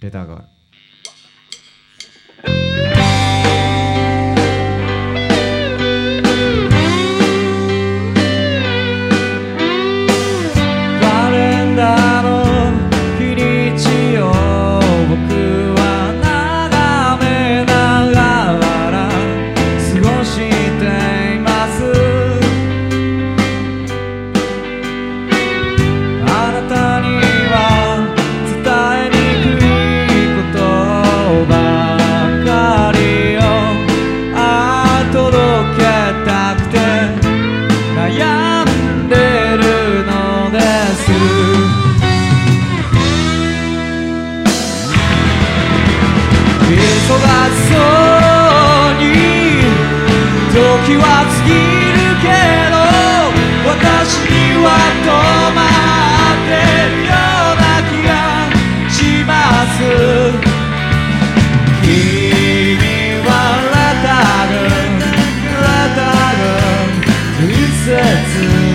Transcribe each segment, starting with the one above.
レターが時は過ぎるけど私には止まってるような気がします。君はラタルラタル伝説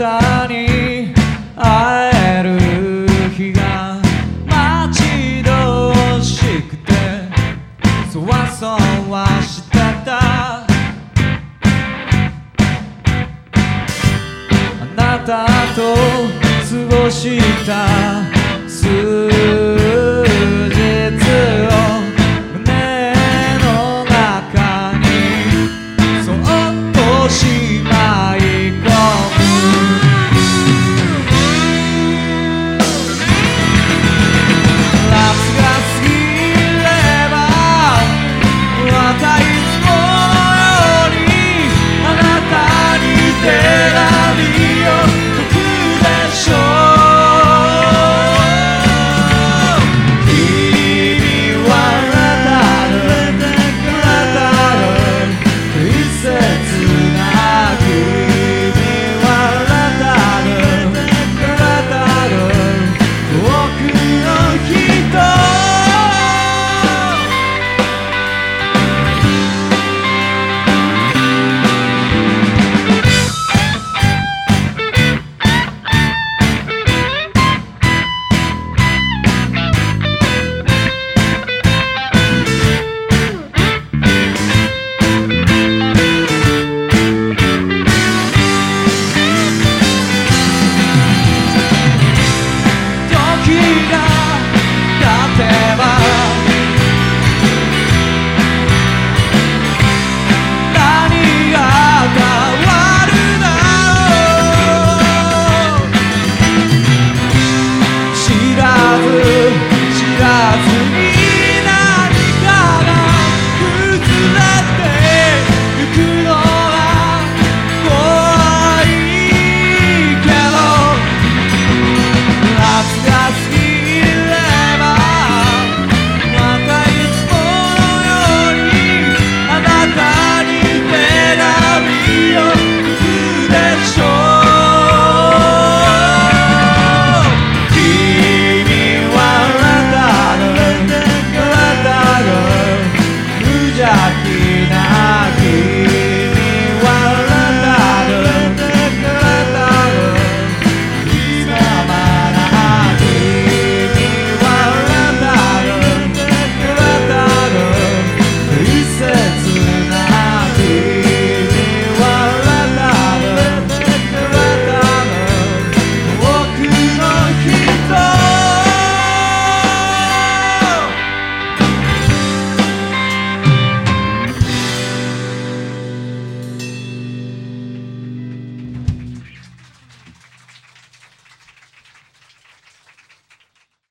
たに会える日が待ち遠しくてそわそわしてた。あなたと過ごした